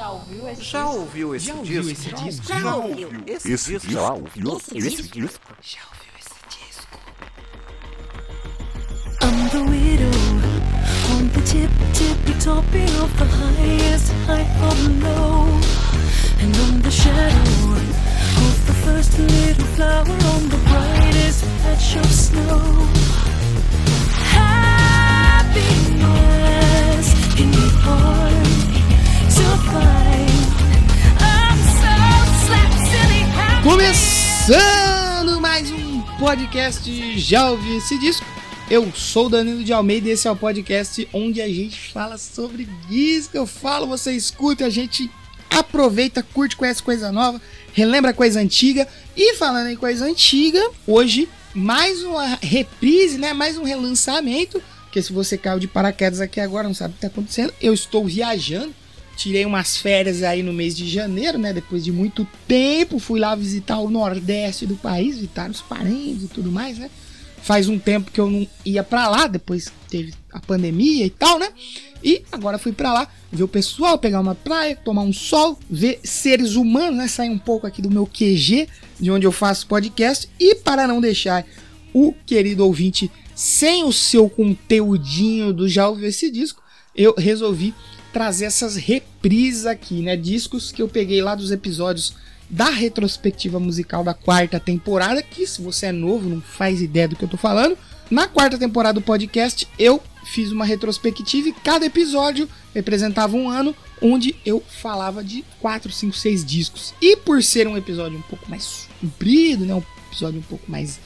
Já ouviu esse Já disco? ouviu esse Já disco? ouviu esse disco? Já ouviu esse, Esse disco? já ouviu esse disco? Já ouviu esse disco? I'm the widow on the tip, tippy topping of the highest height of low. And I'm the shadow of the first little flower on the brightest patch of snow. Happiness in your heart Começando mais um podcast Já ouviu esse disco? Eu sou o Danilo de Almeida e esse é o podcast onde a gente fala sobre disco. Eu falo, você escuta, a gente aproveita, curte, conhece coisa nova, relembra coisa antiga. E falando em coisa antiga, hoje mais uma reprise, né? Mais um relançamento. Porque se você caiu de paraquedas aqui agora, não sabe o que está acontecendo. Eu estou viajando. Tirei umas férias aí no mês de janeiro, né? Depois de muito tempo, fui lá visitar o Nordeste do país, visitar os parentes e tudo mais, né? Faz um tempo que eu não ia pra lá, depois teve a pandemia e tal, né? E agora fui pra lá ver o pessoal, pegar uma praia, tomar um sol, ver seres humanos, né? Sair um pouco aqui do meu QG, de onde eu faço podcast. E para não deixar o querido ouvinte sem o seu conteúdinho do Já Ouviu Esse Disco, eu resolvi trazer essas reprises aqui, né? Discos que eu peguei lá dos episódios da retrospectiva musical da quarta temporada, que se você é novo, não faz ideia do que eu tô falando. Na quarta temporada do podcast, eu fiz uma retrospectiva e cada episódio representava um ano onde eu falava de 4, 5, 6 discos. E por ser um episódio um pouco mais comprido, né, um episódio um pouco mais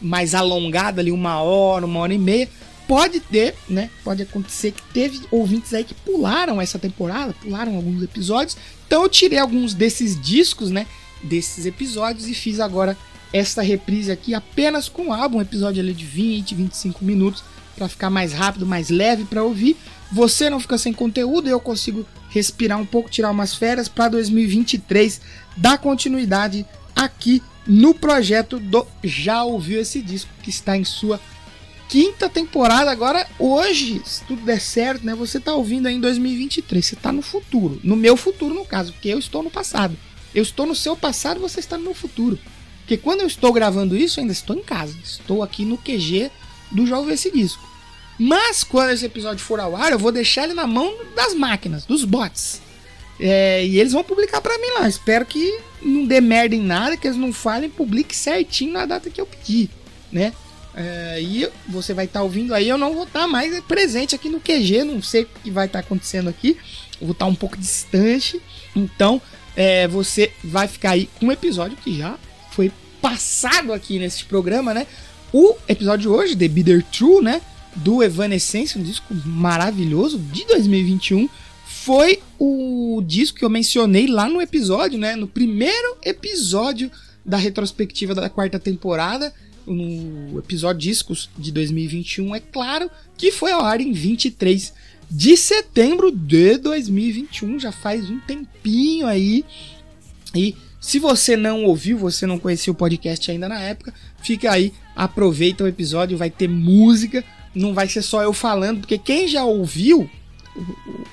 mais alongado ali, uma hora, uma hora e meia, pode ter, né? Pode acontecer que teve ouvintes aí que pularam essa temporada, pularam alguns episódios. Então eu tirei alguns desses discos, né? Desses episódios e fiz agora esta reprise aqui apenas com álbum, um episódio ali de 20, 25 minutos, para ficar mais rápido, mais leve para ouvir. Você não fica sem conteúdo, eu consigo respirar um pouco, tirar umas férias para 2023, dar continuidade aqui no projeto do Já Ouviu Esse Disco, que está em sua quinta temporada. Agora, hoje, se tudo der certo, né? Você tá ouvindo aí em 2023. Você tá no futuro. No meu futuro, no caso, porque eu estou no passado. Eu estou no seu passado, você está no meu futuro. Porque quando eu estou gravando isso, ainda estou em casa. Estou aqui no QG do Ouviu Esse Disco. Mas quando esse episódio for ao ar, eu vou deixar ele na mão das máquinas, dos bots. É, e eles vão publicar pra mim lá. Espero que não dê merda em nada, que eles não falem, publique certinho na data que eu pedi, né? É, e você vai estar ouvindo aí, eu não vou estar mais presente aqui no QG, não sei o que vai estar acontecendo aqui, vou estar um pouco distante, então é, você vai ficar aí com um episódio que já foi passado aqui nesse programa, né? O episódio de hoje, The Bitter True, né? Do Evanescence, um disco maravilhoso de 2021, foi o disco que eu mencionei lá no episódio, né? No primeiro episódio da retrospectiva da quarta temporada, no episódio Discos de 2021, é claro, que foi ao ar em 23 de setembro de 2021, já faz um tempinho aí. E se você não ouviu, você não conhecia o podcast ainda na época, fica aí, aproveita o episódio, vai ter música, não vai ser só eu falando, porque quem já ouviu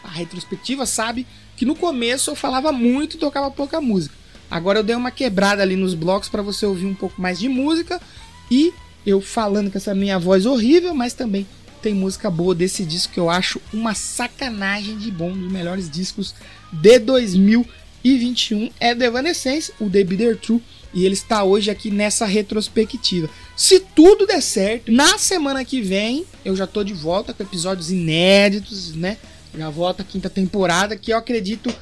a retrospectiva sabe que no começo eu falava muito e tocava pouca música. Agora eu dei uma quebrada ali nos blocos para você ouvir um pouco mais de música e eu falando com essa minha voz horrível, mas também tem música boa desse disco que eu acho uma sacanagem de bom, um dos melhores discos de 2021 é The Evanescence, o The Bitter True, e ele está hoje aqui nessa retrospectiva. Se tudo der certo, na semana que vem eu já tô de volta com episódios inéditos, né? Já volto a quinta temporada, que eu acredito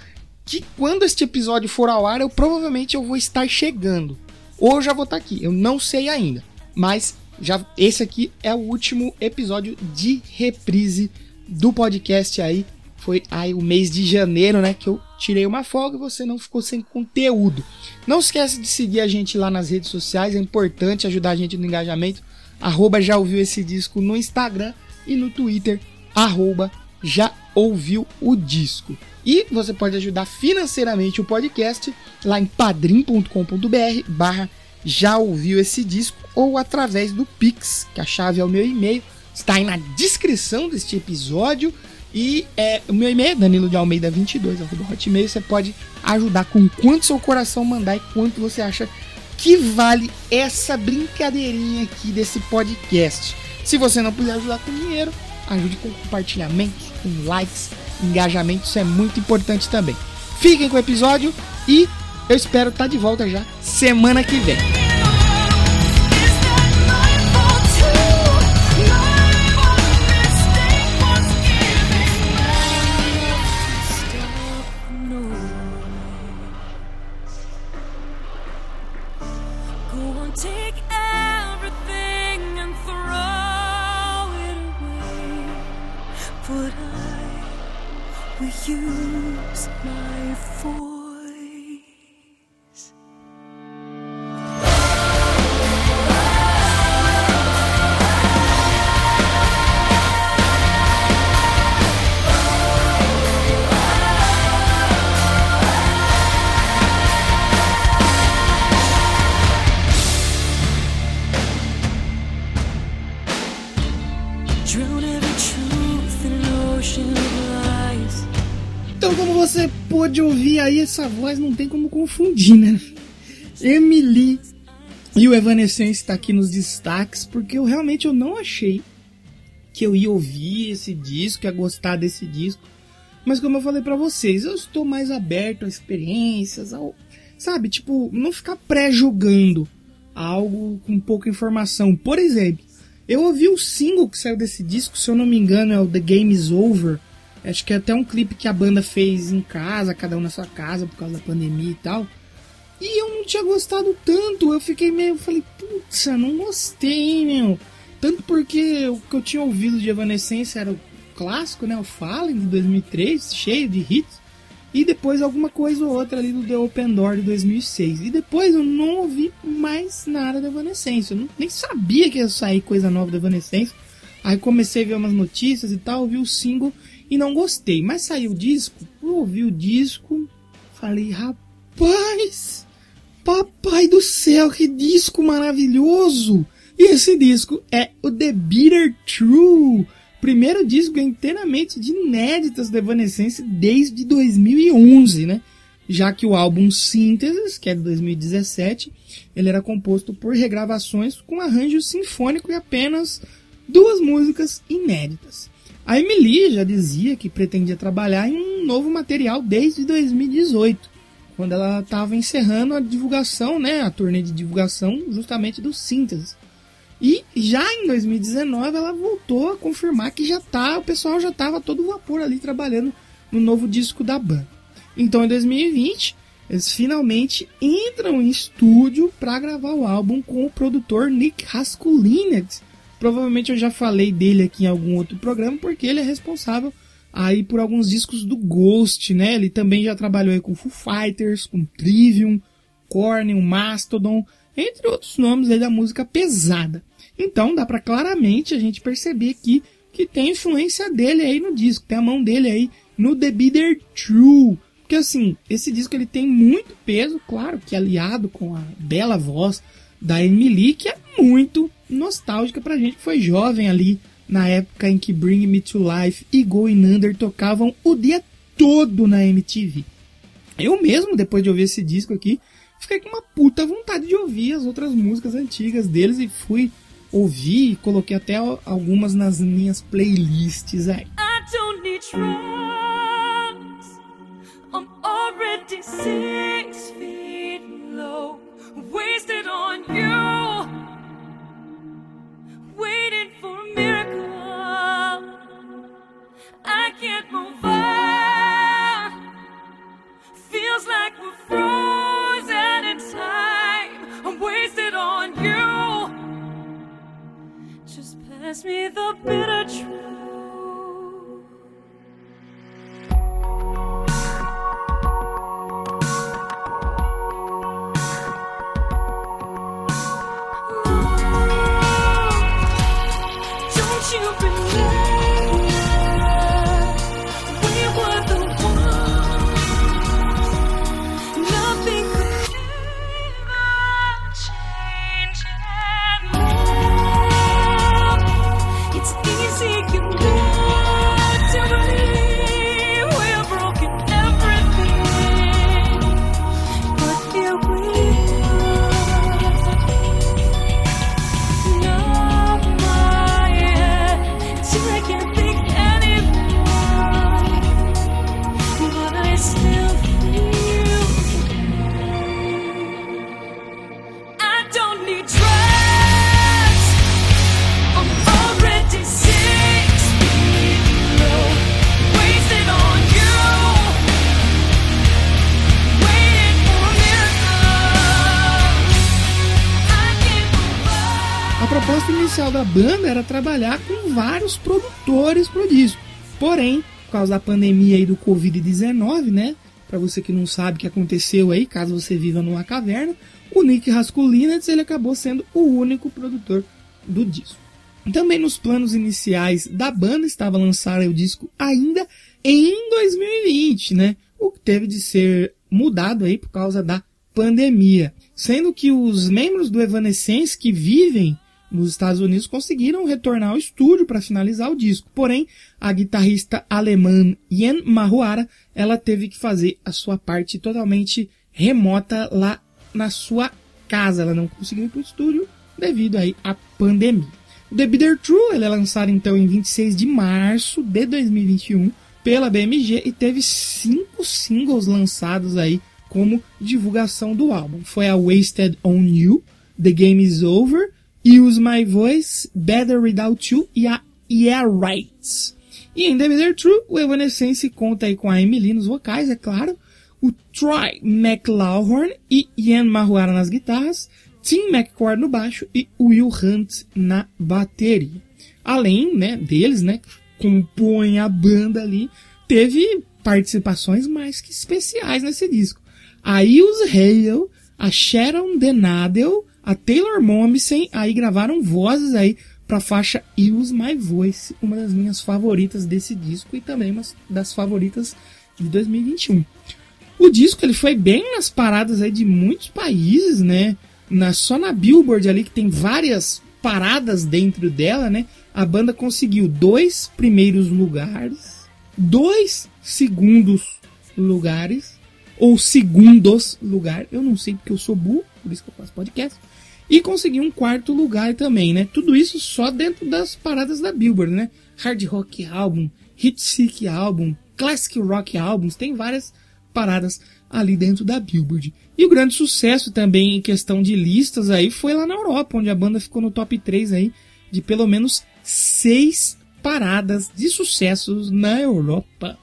que quando este episódio for ao ar, eu provavelmente eu vou estar chegando. Ou eu já vou estar aqui, eu não sei ainda. Mas já esse aqui é o último episódio de reprise do podcast aí. Foi aí o mês de janeiro, né, que eu tirei uma folga e você não ficou sem conteúdo. Não esquece de seguir a gente lá nas redes sociais, é importante ajudar a gente no engajamento. Arroba já ouviu esse disco no Instagram e no Twitter, arroba já ouviu o disco. E você pode ajudar financeiramente o podcast lá em padrim.com.br barra já ouviu esse disco ou através do Pix, que a chave é o meu e-mail, está aí na descrição deste episódio. E é, o meu e-mail é danilo de almeida 22 arroba hotmail. Você pode ajudar com quanto seu coração mandar e quanto você acha que vale essa brincadeirinha aqui desse podcast. Se você não puder ajudar com dinheiro, ajude com compartilhamentos, com likes, engajamento, isso é muito importante também. Fiquem com o episódio e eu espero estar de volta já semana que vem. Is that my fault too? Então, como você pôde ouvir aí, essa voz não tem como confundir, né? Emily e o Evanescence tá aqui nos destaques, porque eu realmente eu não achei que eu ia ouvir esse disco, ia gostar desse disco. Mas como eu falei pra vocês, eu estou mais aberto a experiências, ao, sabe, tipo, não ficar pré-julgando algo com pouca informação. Por exemplo, eu ouvi o single que saiu desse disco, se eu não me engano, é o The Game Is Over. Acho que é até um clipe que a banda fez em casa, cada um na sua casa, por causa da pandemia e tal. E eu não tinha gostado tanto, eu fiquei meio, falei, putz, não gostei, meu. Tanto porque o que eu tinha ouvido de Evanescence era o clássico, né, o Fallen de 2003, cheio de hits. E depois alguma coisa ou outra ali do The Open Door de 2006. E depois eu não ouvi mais nada da Evanescence. Eu nem sabia que ia sair coisa nova da Evanescence. Aí comecei a ver umas notícias e tal, ouvi o single e não gostei. Mas saiu o disco, eu ouvi o disco, falei, rapaz, papai do céu, que disco maravilhoso! E esse disco é o The Bitter True, primeiro disco inteiramente de inéditas da Evanescence desde 2011, né? Já que o álbum Synthesis, que é de 2017, ele era composto por regravações com arranjo sinfônico e apenas duas músicas inéditas. A Emily já dizia que pretendia trabalhar em um novo material desde 2018, quando ela estava encerrando a divulgação, né, a turnê de divulgação justamente do Synthesis. E já em 2019 ela voltou a confirmar que já tá, o pessoal já estava todo vapor ali trabalhando no novo disco da banda. Então em 2020 eles finalmente entram em estúdio para gravar o álbum com o produtor Nick Raskulinecz. Provavelmente eu já falei dele aqui em algum outro programa porque ele é responsável aí por alguns discos do Ghost, né? Ele também já trabalhou aí com Foo Fighters, com Trivium, o Mastodon, entre outros nomes aí da música pesada. Então dá para claramente a gente perceber aqui que tem influência dele aí no disco, tem a mão dele aí no The Bitter True. Porque assim, esse disco ele tem muito peso, claro que aliado com a bela voz da Emily, que é muito nostálgica pra gente que foi jovem ali na época em que Bring Me to Life e Going Under tocavam o dia todo na MTV. Eu mesmo, depois de ouvir esse disco aqui, fiquei com uma puta vontade de ouvir as outras músicas antigas deles e fui ouvir e coloquei até algumas nas minhas playlists aí. I pass me the bitter truth. Inicial da banda era trabalhar com vários produtores pro disco. Porém, por causa da pandemia aí do Covid-19, né? Para você que não sabe o que aconteceu aí, caso você viva numa caverna, o Nick Raskulinets ele acabou sendo o único produtor do disco. Também nos planos iniciais da banda estava lançar o disco ainda em 2020, né? O que teve de ser mudado aí por causa da pandemia. Sendo que os membros do Evanescence que vivem nos Estados Unidos conseguiram retornar ao estúdio para finalizar o disco. Porém, a guitarrista alemã Yen Mahuara, ela teve que fazer a sua parte totalmente remota lá na sua casa. Ela não conseguiu ir para o estúdio devido aí à pandemia. O The Bitter True ele é lançado então em 26 de março de 2021 pela BMG e teve cinco singles lançados aí como divulgação do álbum. Foi a Wasted on You, The Game Is Over, Use My Voice, Better Without You e a Yeah Right. E em The Bitter True, o Evanescence conta aí com a Emily nos vocais, é claro, o Troy McLaughlin e Ian Mahuara nas guitarras, Tim McCord no baixo e Will Hunt na bateria. Além né, deles, né, compõem a banda ali, teve participações mais que especiais nesse disco. A Ilse Hale, a Sharon Denadel, a Taylor Momsen, aí gravaram vozes aí para a faixa Use My Voice, uma das minhas favoritas desse disco e também uma das favoritas de 2021. O disco ele foi bem nas paradas aí de muitos países, né? Na, só na Billboard ali, que tem várias paradas dentro dela, né? A banda conseguiu dois primeiros lugares, dois segundos lugares, ou segundos lugar, eu não sei porque eu sou burro, por isso que eu faço podcast, e conseguiu um quarto lugar também, né? Tudo isso só dentro das paradas da Billboard, né? Hard Rock Album, Hit Seek Album, Classic Rock Albums, tem várias paradas ali dentro da Billboard. E o grande sucesso também em questão de listas aí foi lá na Europa, onde a banda ficou no top 3 aí de pelo menos seis paradas de sucessos na Europa.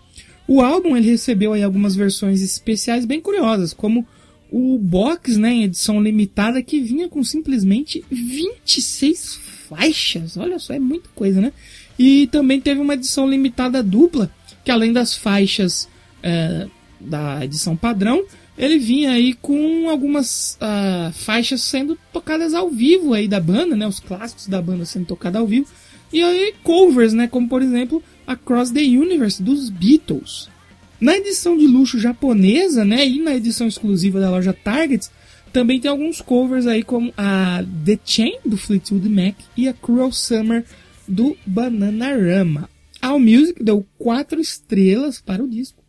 O álbum ele recebeu aí algumas versões especiais bem curiosas, como o box, né, em edição limitada que vinha com simplesmente 26 faixas. Olha só, é muita coisa, né? E também teve uma edição limitada dupla, que além das faixas é, da edição padrão, ele vinha aí com algumas uh, faixas sendo tocadas ao vivo aí da banda, né? Os clássicos da banda sendo tocados ao vivo. E aí covers, né? Como por exemplo Across the Universe dos Beatles. Na edição de luxo japonesa, né? E na edição exclusiva da loja Target, também tem alguns covers aí como a The Chain do Fleetwood Mac e a Cruel Summer do Bananarama. A Music deu 4 estrelas para o disco.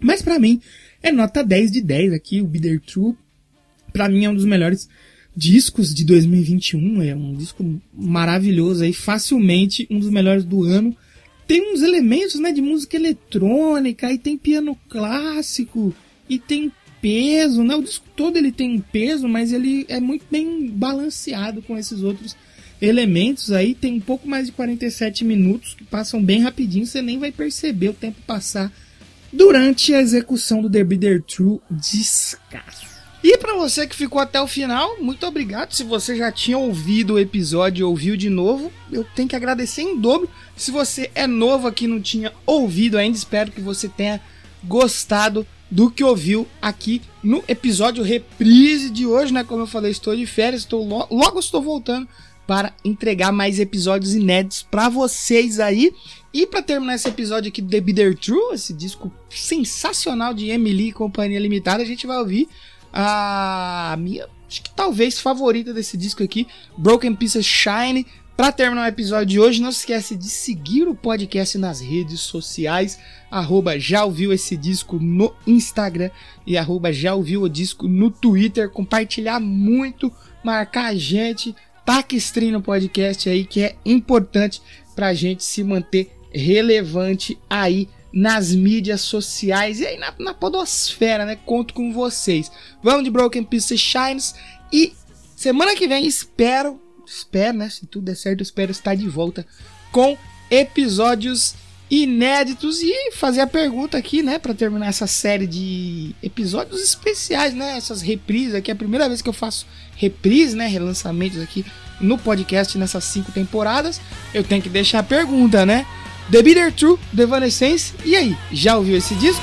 Mas para mim é nota 10 de 10 aqui, o Bitter True. Para mim é um dos melhores discos de 2021, é um disco maravilhoso aí, facilmente um dos melhores do ano. Tem uns elementos, né, de música eletrônica, e tem piano clássico, e tem peso, né? O disco todo ele tem um peso, mas ele é muito bem balanceado com esses outros elementos aí. Tem um pouco mais de 47 minutos que passam bem rapidinho, você nem vai perceber o tempo passar durante a execução do The Bitter True descasso. E para você que ficou até o final, muito obrigado. Se você já tinha ouvido o episódio e ouviu de novo, eu tenho que agradecer em dobro. Se você é novo aqui e não tinha ouvido ainda, espero que você tenha gostado do que ouviu aqui no episódio reprise de hoje, né? Como eu falei, estou de férias, estou lo logo estou voltando para entregar mais episódios inéditos para vocês aí. E para terminar esse episódio aqui do The Bitter True, esse disco sensacional de Emily e Companhia Limitada, a gente vai ouvir a minha, acho que talvez favorita desse disco aqui, Broken Pieces Shine. Para terminar o episódio de hoje, não se esquece de seguir o podcast nas redes sociais, arroba já ouviu esse disco no Instagram e arroba já ouviu o disco no Twitter, compartilhar muito, marcar a gente, taca stream no podcast aí que é importante pra gente se manter relevante aí nas mídias sociais e aí na, na podosfera, né? Conto com vocês. Vamos de Broken Pieces Shines e semana que vem espero, espero, né? Se tudo der certo, espero estar de volta com episódios inéditos e fazer a pergunta aqui, né, para terminar essa série de episódios especiais, né, essas reprises aqui, é a primeira vez que eu faço reprise, né, relançamentos aqui no podcast nessas cinco temporadas. Eu tenho que deixar a pergunta, né? The Bitter True, The Evanescence. E aí, já ouviu esse disco?